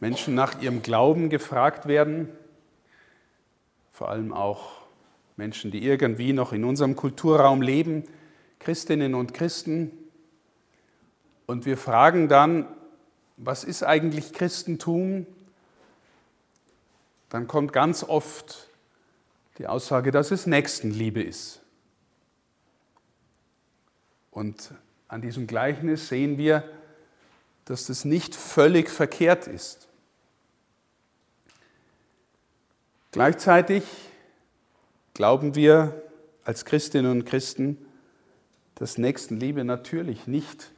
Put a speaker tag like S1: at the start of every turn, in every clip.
S1: Menschen nach ihrem Glauben gefragt werden, vor allem auch Menschen, die irgendwie noch in unserem Kulturraum leben, Christinnen und Christen. Und wir fragen dann, was ist eigentlich Christentum? Dann kommt ganz oft die Aussage, dass es Nächstenliebe ist. Und an diesem Gleichnis sehen wir, dass das nicht völlig verkehrt ist. Gleichzeitig glauben wir als Christinnen und Christen, dass Nächstenliebe natürlich nicht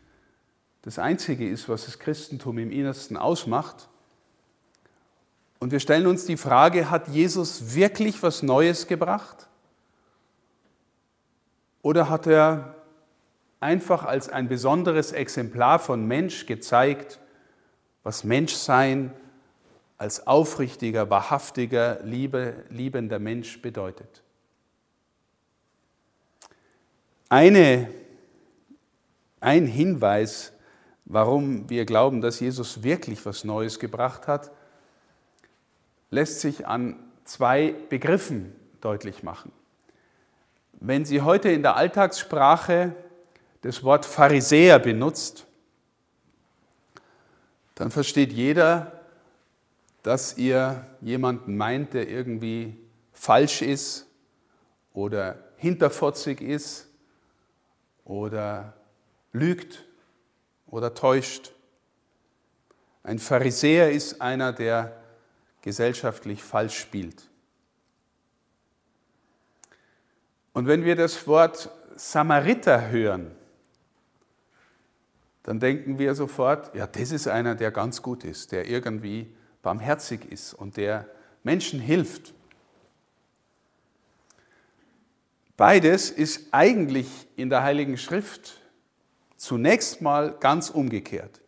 S1: das Einzige ist, was das Christentum im Innersten ausmacht. Und wir stellen uns die Frage, hat Jesus wirklich was Neues gebracht? Oder hat er einfach als ein besonderes Exemplar von Mensch gezeigt, was Menschsein als aufrichtiger, wahrhaftiger, liebe, liebender Mensch bedeutet. Eine, ein Hinweis, warum wir glauben, dass Jesus wirklich was Neues gebracht hat, lässt sich an zwei Begriffen deutlich machen. Wenn Sie heute in der Alltagssprache das Wort Pharisäer benutzt, dann versteht jeder, dass ihr jemanden meint, der irgendwie falsch ist oder hinterfotzig ist oder lügt oder täuscht. Ein Pharisäer ist einer, der gesellschaftlich falsch spielt. Und wenn wir das Wort Samariter hören, dann denken wir sofort, ja, das ist einer, der ganz gut ist, der irgendwie barmherzig ist und der Menschen hilft. Beides ist eigentlich in der Heiligen Schrift zunächst mal ganz umgekehrt.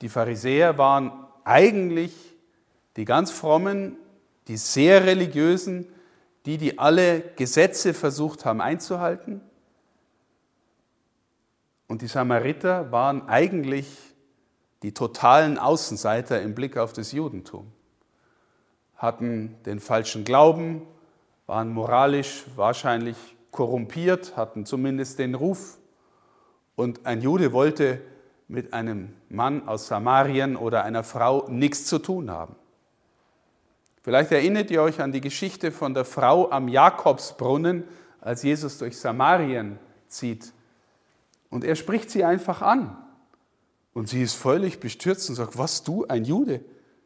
S1: Die Pharisäer waren eigentlich die ganz frommen, die sehr religiösen, die, die alle Gesetze versucht haben einzuhalten. Und die Samariter waren eigentlich die totalen Außenseiter im Blick auf das Judentum, hatten den falschen Glauben, waren moralisch wahrscheinlich korrumpiert, hatten zumindest den Ruf. Und ein Jude wollte mit einem Mann aus Samarien oder einer Frau nichts zu tun haben. Vielleicht erinnert ihr euch an die Geschichte von der Frau am Jakobsbrunnen, als Jesus durch Samarien zieht. Und er spricht sie einfach an. Und sie ist völlig bestürzt und sagt, was du, ein Jude,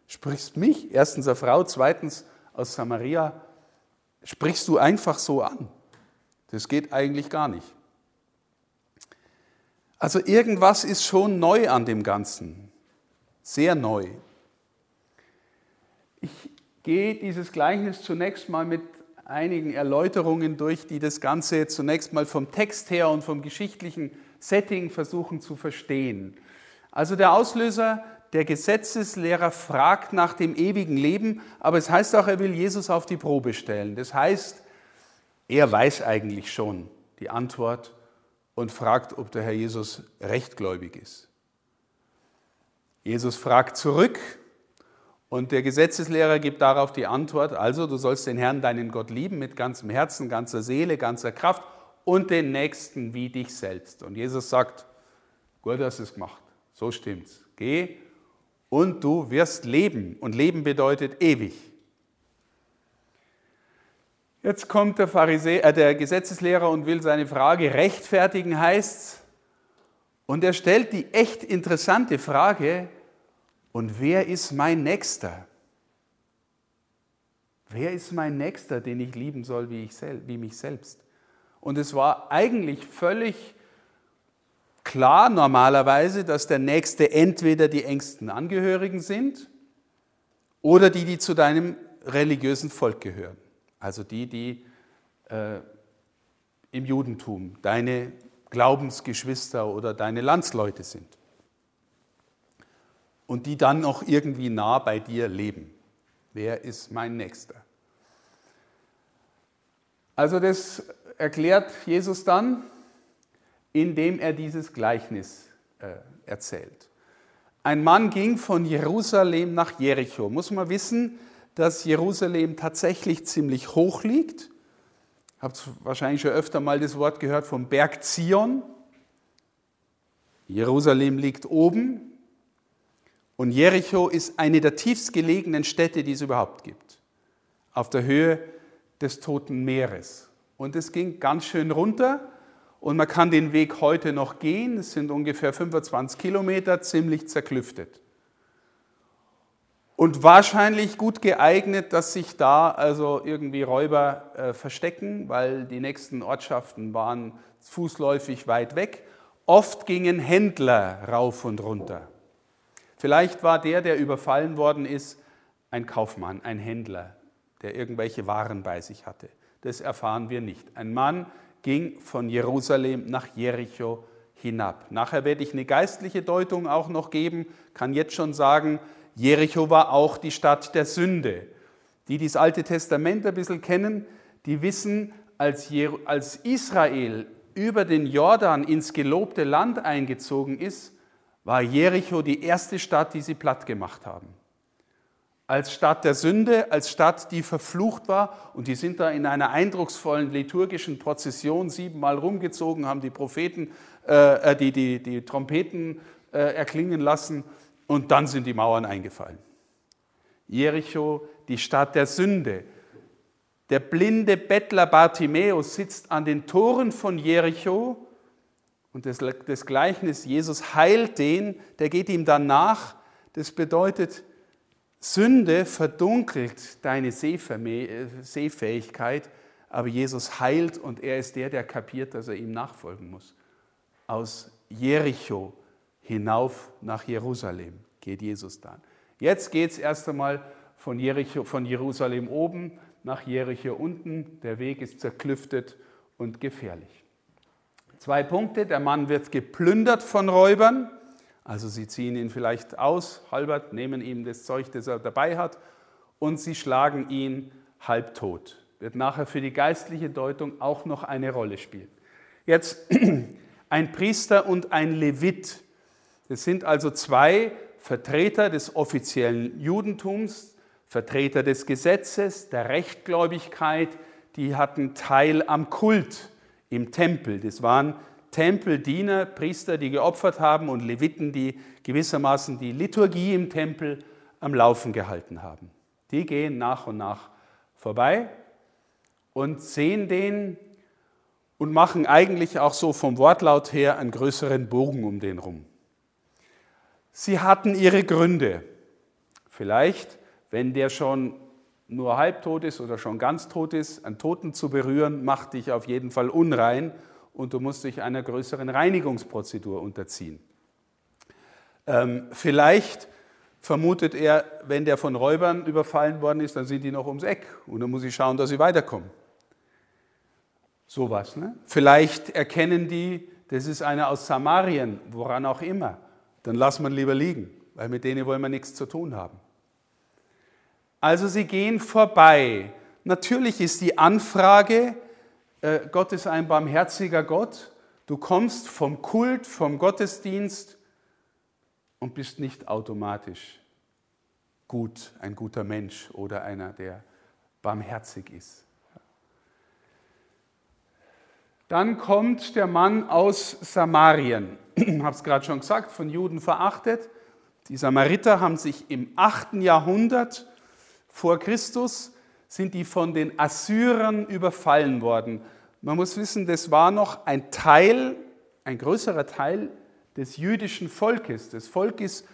S1: sprichst mich, erstens eine Frau, zweitens aus Samaria, sprichst du einfach so an. Das geht eigentlich gar nicht. Also irgendwas ist schon neu an dem Ganzen, sehr neu. Ich gehe dieses Gleichnis zunächst mal mit einigen Erläuterungen durch, die das Ganze zunächst mal vom Text her und vom geschichtlichen Setting versuchen zu verstehen. Also der Auslöser, der Gesetzeslehrer fragt nach dem ewigen Leben, aber es heißt auch, er will Jesus auf die Probe stellen. Das heißt, er weiß eigentlich schon die Antwort und fragt, ob der Herr Jesus rechtgläubig ist. Jesus fragt zurück und der Gesetzeslehrer gibt darauf die Antwort, also du sollst den Herrn, deinen Gott lieben mit ganzem Herzen, ganzer Seele, ganzer Kraft und den Nächsten wie dich selbst. Und Jesus sagt, gut hast es gemacht. So stimmt's. Geh und du wirst leben. Und Leben bedeutet ewig. Jetzt kommt der, Pharisäer, äh, der Gesetzeslehrer und will seine Frage rechtfertigen, heißt's. Und er stellt die echt interessante Frage, und wer ist mein Nächster? Wer ist mein Nächster, den ich lieben soll wie, ich sel wie mich selbst? Und es war eigentlich völlig klar normalerweise, dass der Nächste entweder die engsten Angehörigen sind oder die, die zu deinem religiösen Volk gehören. Also die, die äh, im Judentum deine Glaubensgeschwister oder deine Landsleute sind. Und die dann noch irgendwie nah bei dir leben. Wer ist mein Nächster? Also das erklärt Jesus dann indem er dieses Gleichnis äh, erzählt. Ein Mann ging von Jerusalem nach Jericho. Muss man wissen, dass Jerusalem tatsächlich ziemlich hoch liegt. Habt wahrscheinlich schon öfter mal das Wort gehört vom Berg Zion. Jerusalem liegt oben und Jericho ist eine der tiefst gelegenen Städte, die es überhaupt gibt, auf der Höhe des Toten Meeres. Und es ging ganz schön runter und man kann den Weg heute noch gehen. Es sind ungefähr 25 Kilometer, ziemlich zerklüftet. Und wahrscheinlich gut geeignet, dass sich da also irgendwie Räuber äh, verstecken, weil die nächsten Ortschaften waren fußläufig weit weg. Oft gingen Händler rauf und runter. Vielleicht war der, der überfallen worden ist, ein Kaufmann, ein Händler, der irgendwelche Waren bei sich hatte. Das erfahren wir nicht. Ein Mann ging von Jerusalem nach Jericho hinab. Nachher werde ich eine geistliche Deutung auch noch geben, kann jetzt schon sagen, Jericho war auch die Stadt der Sünde. Die, die das Alte Testament ein bisschen kennen, die wissen, als, Israel über den Jordan ins gelobte Land eingezogen ist, war Jericho die erste Stadt, die sie platt gemacht haben. Als Stadt der Sünde, als Stadt, die verflucht war. Und die sind da in einer eindrucksvollen liturgischen Prozession siebenmal rumgezogen, haben die Propheten, äh, äh die, die, die Trompeten äh, erklingen lassen und dann sind die Mauern eingefallen. Jericho, die Stadt der Sünde. Der blinde Bettler Bartimäus sitzt an den Toren von Jericho und das, das Gleichnis, Jesus heilt den, der geht ihm dann nach. Das bedeutet, Sünde verdunkelt deine Sehfähigkeit, aber Jesus heilt und er ist der, der kapiert, dass er ihm nachfolgen muss. Aus Jericho hinauf nach Jerusalem geht Jesus dann. Jetzt geht es erst einmal von, Jericho, von Jerusalem oben nach Jericho unten. Der Weg ist zerklüftet und gefährlich. Zwei Punkte. Der Mann wird geplündert von Räubern. Also sie ziehen ihn vielleicht aus, halbert, nehmen ihm das Zeug, das er dabei hat, und sie schlagen ihn halbtot. Wird nachher für die geistliche Deutung auch noch eine Rolle spielen. Jetzt ein Priester und ein Levit. Das sind also zwei Vertreter des offiziellen Judentums, Vertreter des Gesetzes, der Rechtgläubigkeit, die hatten Teil am Kult im Tempel. Das waren Tempeldiener, Priester, die geopfert haben und Leviten, die gewissermaßen die Liturgie im Tempel am Laufen gehalten haben. Die gehen nach und nach vorbei und sehen den und machen eigentlich auch so vom Wortlaut her einen größeren Bogen um den rum. Sie hatten ihre Gründe. Vielleicht wenn der schon nur halbtot ist oder schon ganz tot ist, einen Toten zu berühren, macht dich auf jeden Fall unrein und du musst dich einer größeren Reinigungsprozedur unterziehen. Ähm, vielleicht vermutet er, wenn der von Räubern überfallen worden ist, dann sind die noch ums Eck und dann muss ich schauen, dass sie weiterkommen. Sowas. Ne? Vielleicht erkennen die, das ist einer aus Samarien, woran auch immer. Dann lass man lieber liegen, weil mit denen wollen wir nichts zu tun haben. Also sie gehen vorbei. Natürlich ist die Anfrage, äh, Gott ist ein barmherziger Gott, du kommst vom Kult, vom Gottesdienst und bist nicht automatisch gut, ein guter Mensch oder einer, der barmherzig ist. Dann kommt der Mann aus Samarien. Ich habe es gerade schon gesagt, von Juden verachtet. Die Samariter haben sich im 8. Jahrhundert vor Christus sind die von den Assyrern überfallen worden. Man muss wissen, das war noch ein Teil, ein größerer Teil des jüdischen Volkes. Das Volk ist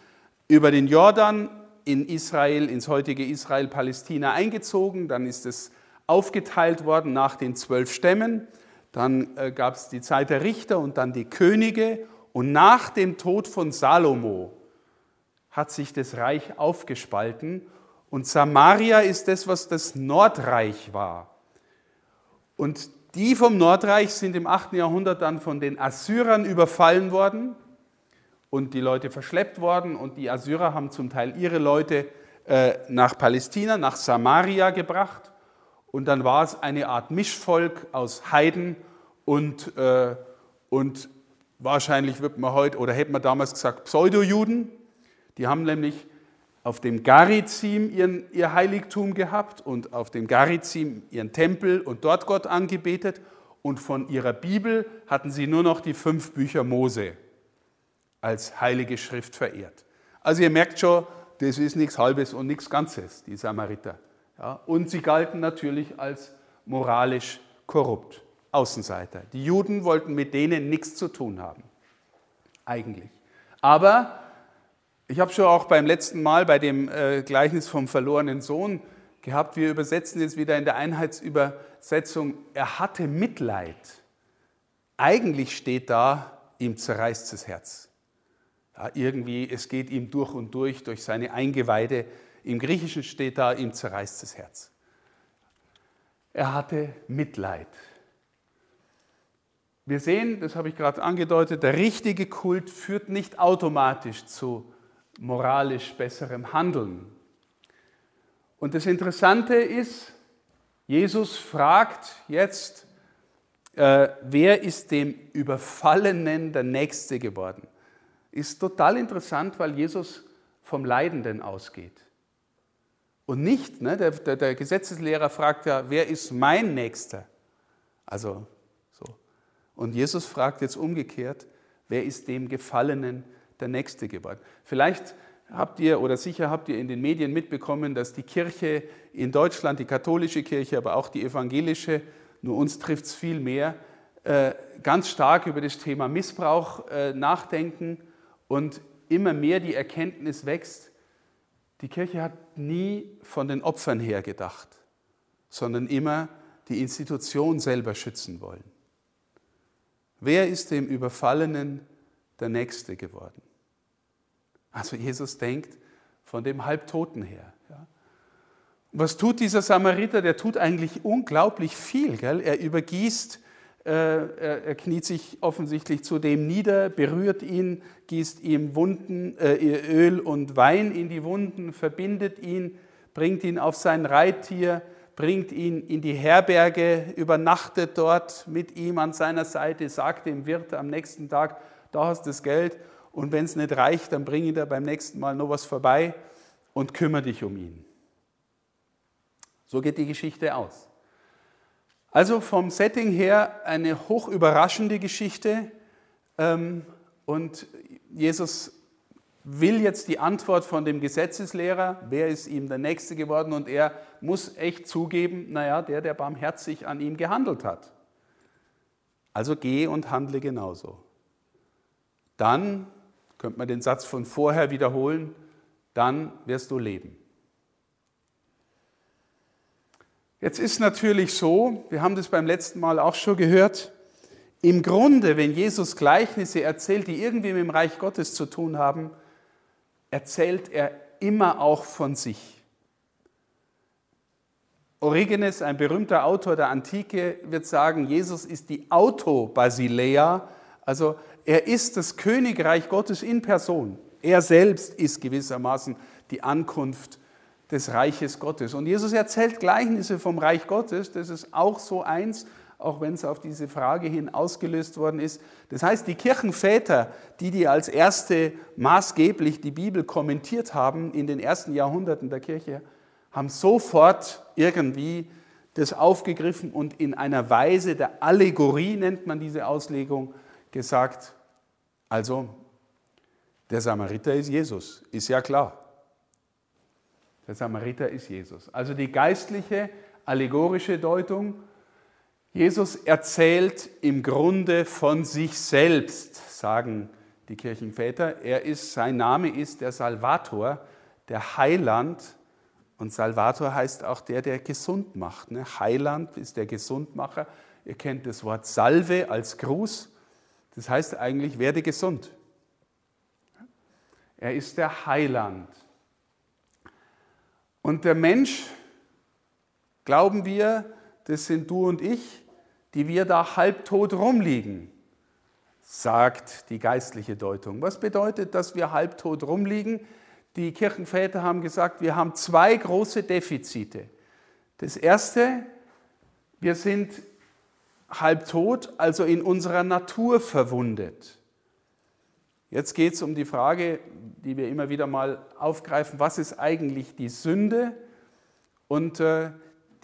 S1: über den Jordan in Israel, ins heutige Israel, Palästina eingezogen. Dann ist es aufgeteilt worden nach den zwölf Stämmen. Dann äh, gab es die Zeit der Richter und dann die Könige. Und nach dem Tod von Salomo hat sich das Reich aufgespalten und Samaria ist das, was das Nordreich war. Und die vom Nordreich sind im 8. Jahrhundert dann von den Assyrern überfallen worden und die Leute verschleppt worden. Und die Assyrer haben zum Teil ihre Leute äh, nach Palästina, nach Samaria gebracht. Und dann war es eine Art Mischvolk aus Heiden und, äh, und wahrscheinlich wird man heute, oder hätte man damals gesagt, Pseudojuden. Die haben nämlich auf dem Garizim ihren, ihr Heiligtum gehabt und auf dem Garizim ihren Tempel und dort Gott angebetet. Und von ihrer Bibel hatten sie nur noch die fünf Bücher Mose als heilige Schrift verehrt. Also ihr merkt schon, das ist nichts Halbes und nichts Ganzes, die Samariter. Ja, und sie galten natürlich als moralisch korrupt, Außenseiter. Die Juden wollten mit denen nichts zu tun haben, eigentlich. Aber ich habe schon auch beim letzten Mal bei dem äh, Gleichnis vom verlorenen Sohn gehabt, wir übersetzen jetzt wieder in der Einheitsübersetzung, er hatte Mitleid. Eigentlich steht da, ihm zerreißt das Herz. Ja, irgendwie, es geht ihm durch und durch, durch seine Eingeweide. Im Griechischen steht da, ihm zerreißt das Herz. Er hatte Mitleid. Wir sehen, das habe ich gerade angedeutet, der richtige Kult führt nicht automatisch zu moralisch besserem Handeln. Und das Interessante ist, Jesus fragt jetzt, äh, wer ist dem Überfallenen der Nächste geworden? Ist total interessant, weil Jesus vom Leidenden ausgeht. Und nicht, ne, der, der, der Gesetzeslehrer fragt ja, wer ist mein Nächster? Also so. Und Jesus fragt jetzt umgekehrt, wer ist dem Gefallenen der Nächste geworden. Vielleicht habt ihr oder sicher habt ihr in den Medien mitbekommen, dass die Kirche in Deutschland, die katholische Kirche, aber auch die evangelische, nur uns trifft es viel mehr, äh, ganz stark über das Thema Missbrauch äh, nachdenken und immer mehr die Erkenntnis wächst, die Kirche hat nie von den Opfern her gedacht, sondern immer die Institution selber schützen wollen. Wer ist dem Überfallenen der Nächste geworden? Also Jesus denkt von dem Halbtoten her. Was tut dieser Samariter? Der tut eigentlich unglaublich viel. Gell? Er übergießt, äh, er, er, kniet sich offensichtlich zu dem nieder, berührt ihn, gießt ihm Wunden, äh, Öl und Wein in die Wunden, verbindet ihn, bringt ihn auf sein Reittier, bringt ihn in die Herberge, übernachtet dort mit ihm an seiner Seite, sagt dem Wirt am nächsten Tag, da hast du das Geld und wenn es nicht reicht, dann bring ihn da beim nächsten Mal noch was vorbei und kümmere dich um ihn. So geht die Geschichte aus. Also vom Setting her eine hoch überraschende Geschichte ähm, und Jesus will jetzt die Antwort von dem Gesetzeslehrer, wer ist ihm der Nächste geworden und er muss echt zugeben, naja, der, der barmherzig an ihm gehandelt hat. Also geh und handle genauso. Dann könnte man den Satz von vorher wiederholen, dann wirst du leben. Jetzt ist natürlich so, wir haben das beim letzten Mal auch schon gehört, im Grunde, wenn Jesus Gleichnisse erzählt, die irgendwie mit dem Reich Gottes zu tun haben, erzählt er immer auch von sich. Origenes, ein berühmter Autor der Antike, wird sagen, Jesus ist die Auto-Basilea, also er ist das Königreich Gottes in Person. Er selbst ist gewissermaßen die Ankunft des Reiches Gottes. Und Jesus erzählt Gleichnisse vom Reich Gottes. Das ist auch so eins, auch wenn es auf diese Frage hin ausgelöst worden ist. Das heißt, die Kirchenväter, die die als erste maßgeblich die Bibel kommentiert haben in den ersten Jahrhunderten der Kirche, haben sofort irgendwie das aufgegriffen und in einer Weise der Allegorie nennt man diese Auslegung gesagt, also, der Samariter ist Jesus, ist ja klar. Der Samariter ist Jesus. Also die geistliche, allegorische Deutung, Jesus erzählt im Grunde von sich selbst, sagen die Kirchenväter. Er ist, sein Name ist der Salvator, der Heiland. Und Salvator heißt auch der, der gesund macht. Ne? Heiland ist der Gesundmacher. Ihr kennt das Wort Salve als Gruß. Das heißt eigentlich, werde gesund. Er ist der Heiland. Und der Mensch, glauben wir, das sind du und ich, die wir da halbtot rumliegen, sagt die geistliche Deutung. Was bedeutet, dass wir halbtot rumliegen? Die Kirchenväter haben gesagt, wir haben zwei große Defizite. Das erste, wir sind halbtot, also in unserer Natur verwundet. Jetzt geht es um die Frage, die wir immer wieder mal aufgreifen, was ist eigentlich die Sünde? Und äh,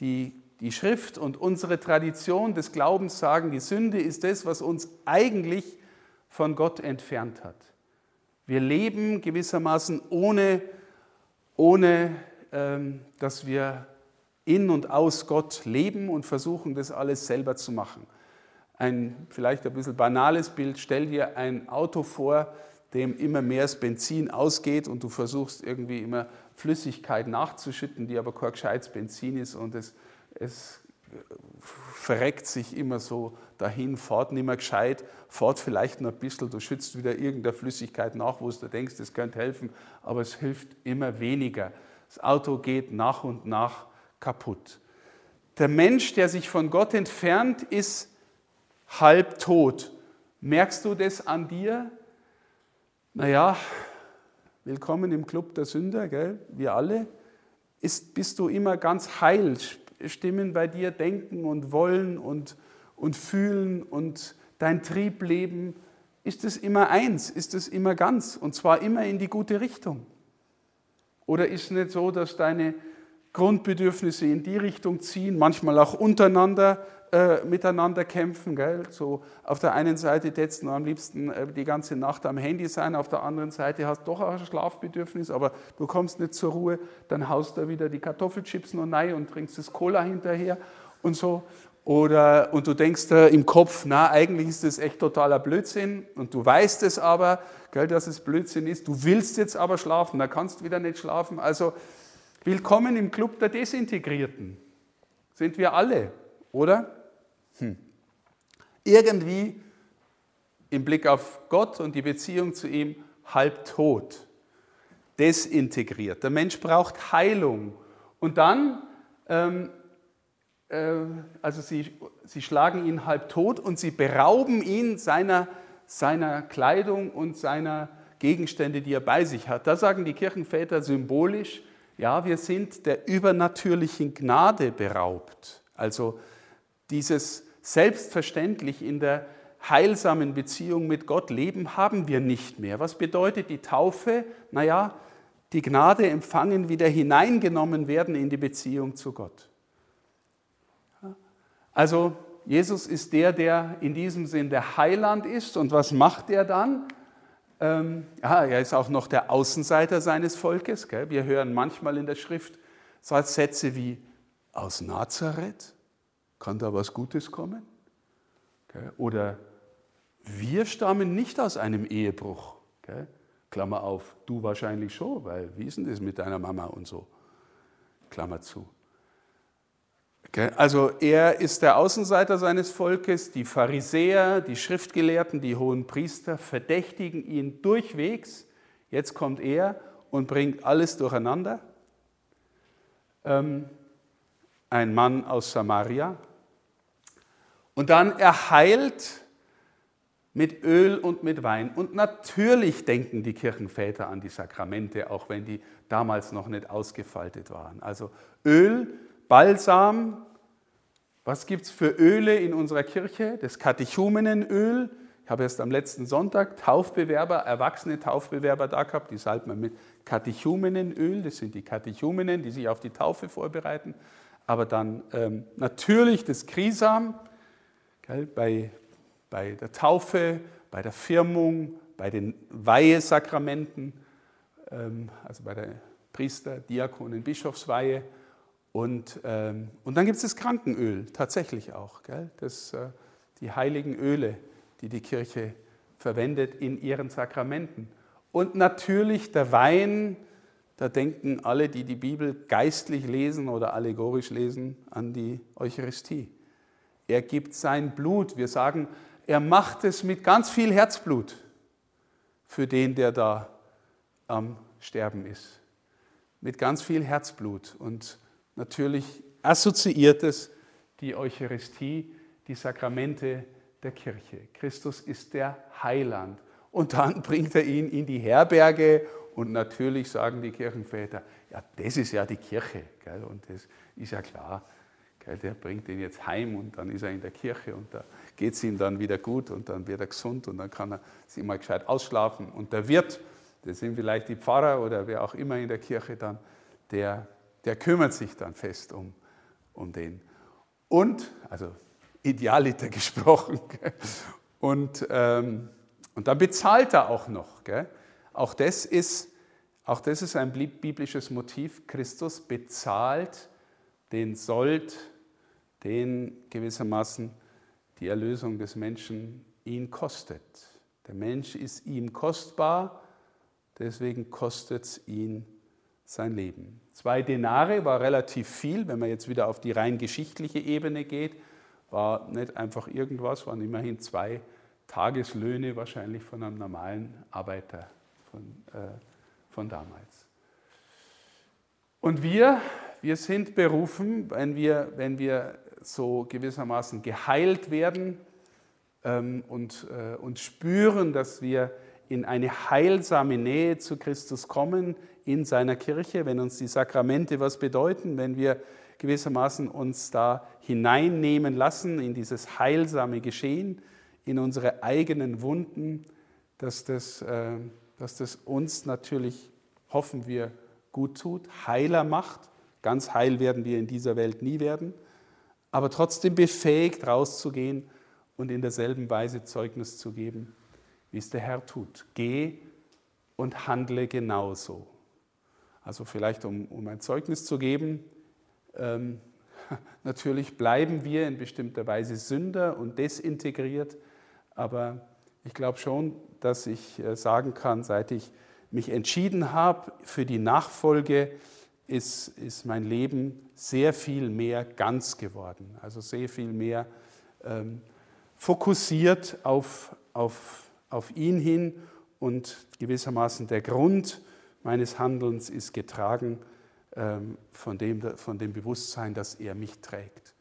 S1: die, die Schrift und unsere Tradition des Glaubens sagen, die Sünde ist das, was uns eigentlich von Gott entfernt hat. Wir leben gewissermaßen ohne, ohne ähm, dass wir in und aus Gott leben und versuchen, das alles selber zu machen. Ein vielleicht ein bisschen banales Bild, stell dir ein Auto vor, dem immer mehr das Benzin ausgeht und du versuchst irgendwie immer Flüssigkeit nachzuschütten, die aber kein gescheites Benzin ist und es, es verreckt sich immer so dahin, fahrt nicht mehr gescheit, fahrt vielleicht noch ein bisschen, du schützt wieder irgendeine Flüssigkeit nach, wo du denkst, das könnte helfen, aber es hilft immer weniger. Das Auto geht nach und nach kaputt. Der Mensch, der sich von Gott entfernt, ist halb tot. Merkst du das an dir? Naja, willkommen im Club der Sünder, gell? wir alle. Ist, bist du immer ganz heil? Stimmen bei dir denken und wollen und, und fühlen und dein Triebleben? Ist es immer eins? Ist es immer ganz? Und zwar immer in die gute Richtung? Oder ist es nicht so, dass deine Grundbedürfnisse in die Richtung ziehen, manchmal auch untereinander äh, miteinander kämpfen. Gell? So auf der einen Seite tätst du am liebsten äh, die ganze Nacht am Handy sein, auf der anderen Seite hast du doch auch ein Schlafbedürfnis, aber du kommst nicht zur Ruhe, dann haust du wieder die Kartoffelchips noch rein und trinkst das Cola hinterher und so. Oder, und du denkst äh, im Kopf, na, eigentlich ist das echt totaler Blödsinn und du weißt es aber, gell, dass es Blödsinn ist. Du willst jetzt aber schlafen, da kannst du wieder nicht schlafen. Also willkommen im Club der Desintegrierten. Sind wir alle, oder? Hm. Irgendwie im Blick auf Gott und die Beziehung zu ihm halb tot, desintegriert. Der Mensch braucht Heilung. Und dann, ähm, äh, also sie, sie schlagen ihn halb tot und sie berauben ihn seiner, seiner Kleidung und seiner Gegenstände, die er bei sich hat. Da sagen die Kirchenväter symbolisch, ja, wir sind der übernatürlichen Gnade beraubt. Also dieses selbstverständlich in der heilsamen Beziehung mit Gott leben, haben wir nicht mehr. Was bedeutet die Taufe? Naja, die Gnade empfangen, wieder hineingenommen werden in die Beziehung zu Gott. Also Jesus ist der, der in diesem Sinn der Heiland ist. Und was macht er dann? Ähm, ja, er ist auch noch der Außenseiter seines Volkes. Gell? Wir hören manchmal in der Schrift Sätze wie aus Nazareth. Kann da was Gutes kommen? Oder wir stammen nicht aus einem Ehebruch. Klammer auf, du wahrscheinlich schon, weil wie ist denn das mit deiner Mama und so? Klammer zu. Also er ist der Außenseiter seines Volkes, die Pharisäer, die Schriftgelehrten, die hohen Priester verdächtigen ihn durchwegs. Jetzt kommt er und bringt alles durcheinander. Ähm, ein Mann aus Samaria, und dann erheilt mit Öl und mit Wein. Und natürlich denken die Kirchenväter an die Sakramente, auch wenn die damals noch nicht ausgefaltet waren. Also Öl, Balsam. Was gibt es für Öle in unserer Kirche? Das Katechumenenöl. Ich habe erst am letzten Sonntag Taufbewerber, erwachsene Taufbewerber da gehabt, die salbt man mit Katechumenenöl. Das sind die Katechumenen, die sich auf die Taufe vorbereiten. Aber dann ähm, natürlich das Krisam, bei, bei der Taufe, bei der Firmung, bei den Weihesakramenten, ähm, also bei der Priester, Diakonen, Bischofsweihe. Und, ähm, und dann gibt es das Krankenöl, tatsächlich auch. Gell? Das, äh, die heiligen Öle, die die Kirche verwendet in ihren Sakramenten. Und natürlich der Wein, da denken alle, die die Bibel geistlich lesen oder allegorisch lesen, an die Eucharistie. Er gibt sein Blut. Wir sagen, er macht es mit ganz viel Herzblut für den, der da am Sterben ist. Mit ganz viel Herzblut. Und natürlich assoziiert es die Eucharistie, die Sakramente der Kirche. Christus ist der Heiland. Und dann bringt er ihn in die Herberge und natürlich sagen die Kirchenväter, ja, das ist ja die Kirche. Gell? Und das ist ja klar, Der bringt ihn jetzt heim und dann ist er in der Kirche und da geht es ihm dann wieder gut und dann wird er gesund und dann kann er sich mal gescheit ausschlafen. Und der Wirt, das sind vielleicht die Pfarrer oder wer auch immer in der Kirche dann, der, der kümmert sich dann fest um, um den. Und, also idealiter gesprochen, und, ähm, und dann bezahlt er auch noch. Gell? Auch, das ist, auch das ist ein biblisches Motiv. Christus bezahlt den Sold, den gewissermaßen die Erlösung des Menschen ihn kostet. Der Mensch ist ihm kostbar, deswegen kostet es ihn sein Leben. Zwei Denare war relativ viel, wenn man jetzt wieder auf die rein geschichtliche Ebene geht, war nicht einfach irgendwas, waren immerhin zwei Tageslöhne wahrscheinlich von einem normalen Arbeiter von, äh, von damals. Und wir, wir sind berufen, wenn wir, wenn wir so gewissermaßen geheilt werden ähm, und, äh, und spüren, dass wir in eine heilsame Nähe zu Christus kommen in seiner Kirche, wenn uns die Sakramente was bedeuten, wenn wir gewissermaßen uns da hineinnehmen lassen in dieses heilsame Geschehen, in unsere eigenen Wunden, dass das, äh, dass das uns natürlich, hoffen wir, gut tut, heiler macht. Ganz heil werden wir in dieser Welt nie werden aber trotzdem befähigt, rauszugehen und in derselben Weise Zeugnis zu geben, wie es der Herr tut. Geh und handle genauso. Also vielleicht, um, um ein Zeugnis zu geben, ähm, natürlich bleiben wir in bestimmter Weise Sünder und desintegriert, aber ich glaube schon, dass ich äh, sagen kann, seit ich mich entschieden habe für die Nachfolge, ist, ist mein Leben sehr viel mehr ganz geworden, also sehr viel mehr ähm, fokussiert auf, auf, auf ihn hin. Und gewissermaßen der Grund meines Handelns ist getragen ähm, von, dem, von dem Bewusstsein, dass er mich trägt.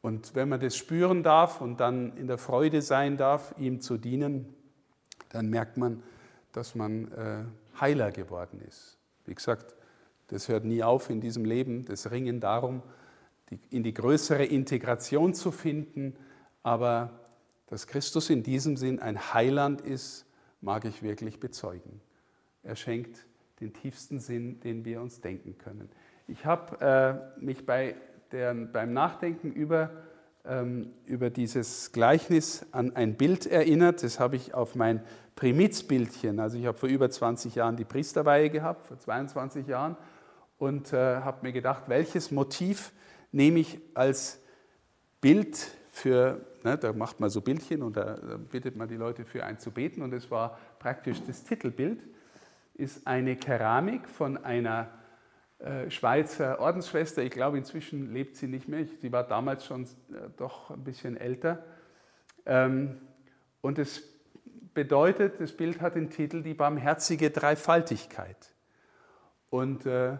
S1: Und wenn man das spüren darf und dann in der Freude sein darf, ihm zu dienen, dann merkt man, dass man äh, heiler geworden ist. Wie gesagt, das hört nie auf in diesem Leben, das Ringen darum, in die größere Integration zu finden. Aber dass Christus in diesem Sinn ein Heiland ist, mag ich wirklich bezeugen. Er schenkt den tiefsten Sinn, den wir uns denken können. Ich habe äh, mich bei der, beim Nachdenken über, ähm, über dieses Gleichnis an ein Bild erinnert. Das habe ich auf mein Primizbildchen, also ich habe vor über 20 Jahren die Priesterweihe gehabt, vor 22 Jahren, und äh, habe mir gedacht, welches Motiv nehme ich als Bild für, ne, da macht man so Bildchen und da bittet man die Leute für einen zu beten und es war praktisch das Titelbild, ist eine Keramik von einer äh, Schweizer Ordensschwester, ich glaube inzwischen lebt sie nicht mehr, sie war damals schon äh, doch ein bisschen älter. Ähm, und es bedeutet, das Bild hat den Titel Die barmherzige Dreifaltigkeit. Und äh,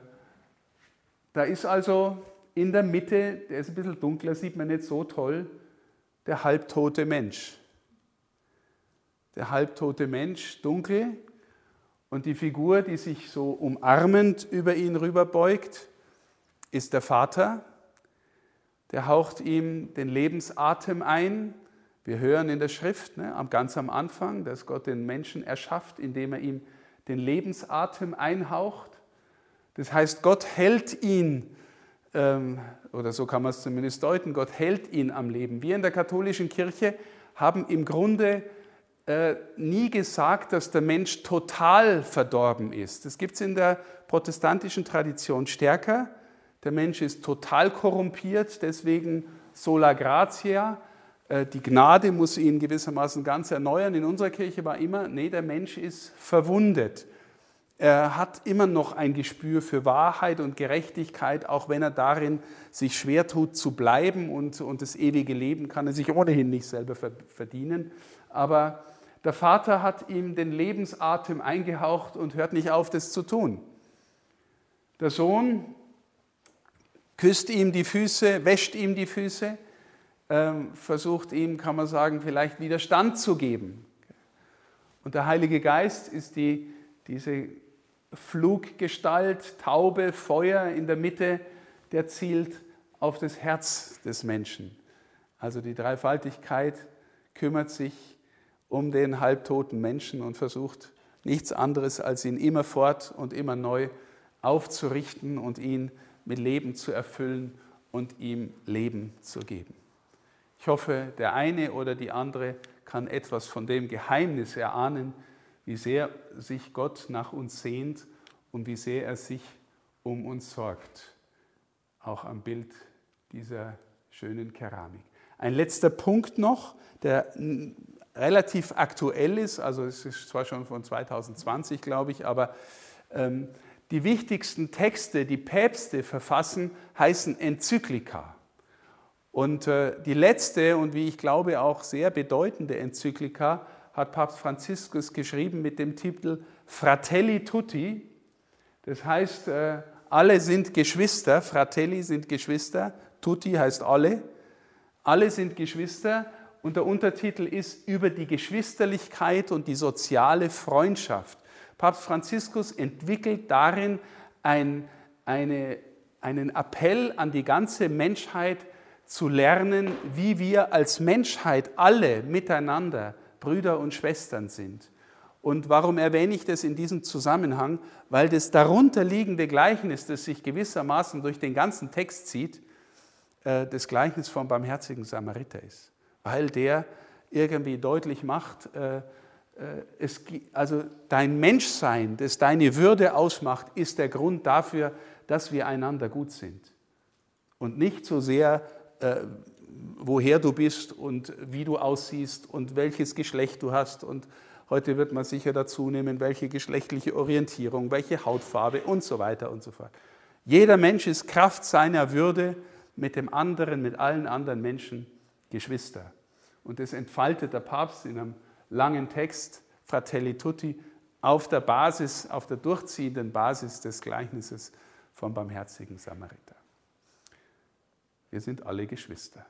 S1: da ist also in der Mitte, der ist ein bisschen dunkler, sieht man nicht so toll, der halbtote Mensch. Der halbtote Mensch, dunkel, und die Figur, die sich so umarmend über ihn rüberbeugt, ist der Vater. Der haucht ihm den Lebensatem ein. Wir hören in der Schrift, ne, ganz am Anfang, dass Gott den Menschen erschafft, indem er ihm den Lebensatem einhaucht. Das heißt, Gott hält ihn, ähm, oder so kann man es zumindest deuten, Gott hält ihn am Leben. Wir in der katholischen Kirche haben im Grunde äh, nie gesagt, dass der Mensch total verdorben ist. Das gibt es in der protestantischen Tradition stärker. Der Mensch ist total korrumpiert, deswegen sola gratia. Äh, die Gnade muss ihn gewissermaßen ganz erneuern. In unserer Kirche war immer, nee, der Mensch ist verwundet. Er hat immer noch ein Gespür für Wahrheit und Gerechtigkeit, auch wenn er darin sich schwer tut zu bleiben und, und das ewige Leben kann er sich ohnehin nicht selber verdienen. Aber der Vater hat ihm den Lebensatem eingehaucht und hört nicht auf, das zu tun. Der Sohn küsst ihm die Füße, wäscht ihm die Füße, ähm, versucht ihm, kann man sagen, vielleicht Widerstand zu geben. Und der Heilige Geist ist die, diese Fluggestalt, Taube, Feuer in der Mitte, der zielt auf das Herz des Menschen. Also die Dreifaltigkeit kümmert sich um den halbtoten Menschen und versucht nichts anderes, als ihn immerfort und immer neu aufzurichten und ihn mit Leben zu erfüllen und ihm Leben zu geben. Ich hoffe, der eine oder die andere kann etwas von dem Geheimnis erahnen, wie sehr sich Gott nach uns sehnt und wie sehr er sich um uns sorgt. Auch am Bild dieser schönen Keramik. Ein letzter Punkt noch, der relativ aktuell ist, also es ist zwar schon von 2020, glaube ich, aber ähm, die wichtigsten Texte, die Päpste verfassen, heißen Enzyklika. Und äh, die letzte und wie ich glaube auch sehr bedeutende Enzyklika hat Papst Franziskus geschrieben mit dem Titel Fratelli Tutti. Das heißt, äh, alle sind Geschwister, Fratelli sind Geschwister, Tutti heißt alle. Alle sind Geschwister und der Untertitel ist über die Geschwisterlichkeit und die soziale Freundschaft. Papst Franziskus entwickelt darin ein, eine, einen Appell an die ganze Menschheit zu lernen, wie wir als Menschheit alle miteinander Brüder und Schwestern sind. Und warum erwähne ich das in diesem Zusammenhang? Weil das darunterliegende Gleichnis, das sich gewissermaßen durch den ganzen Text zieht, äh, das Gleichnis vom barmherzigen Samariter ist weil der irgendwie deutlich macht, äh, äh, es, also dein Menschsein, das deine Würde ausmacht, ist der Grund dafür, dass wir einander gut sind. Und nicht so sehr, äh, woher du bist und wie du aussiehst und welches Geschlecht du hast. Und heute wird man sicher dazu nehmen, welche geschlechtliche Orientierung, welche Hautfarbe und so weiter und so fort. Jeder Mensch ist Kraft seiner Würde mit dem anderen, mit allen anderen Menschen Geschwister. Und das entfaltet der Papst in einem langen Text, Fratelli Tutti, auf der Basis, auf der durchziehenden Basis des Gleichnisses vom barmherzigen Samariter. Wir sind alle Geschwister.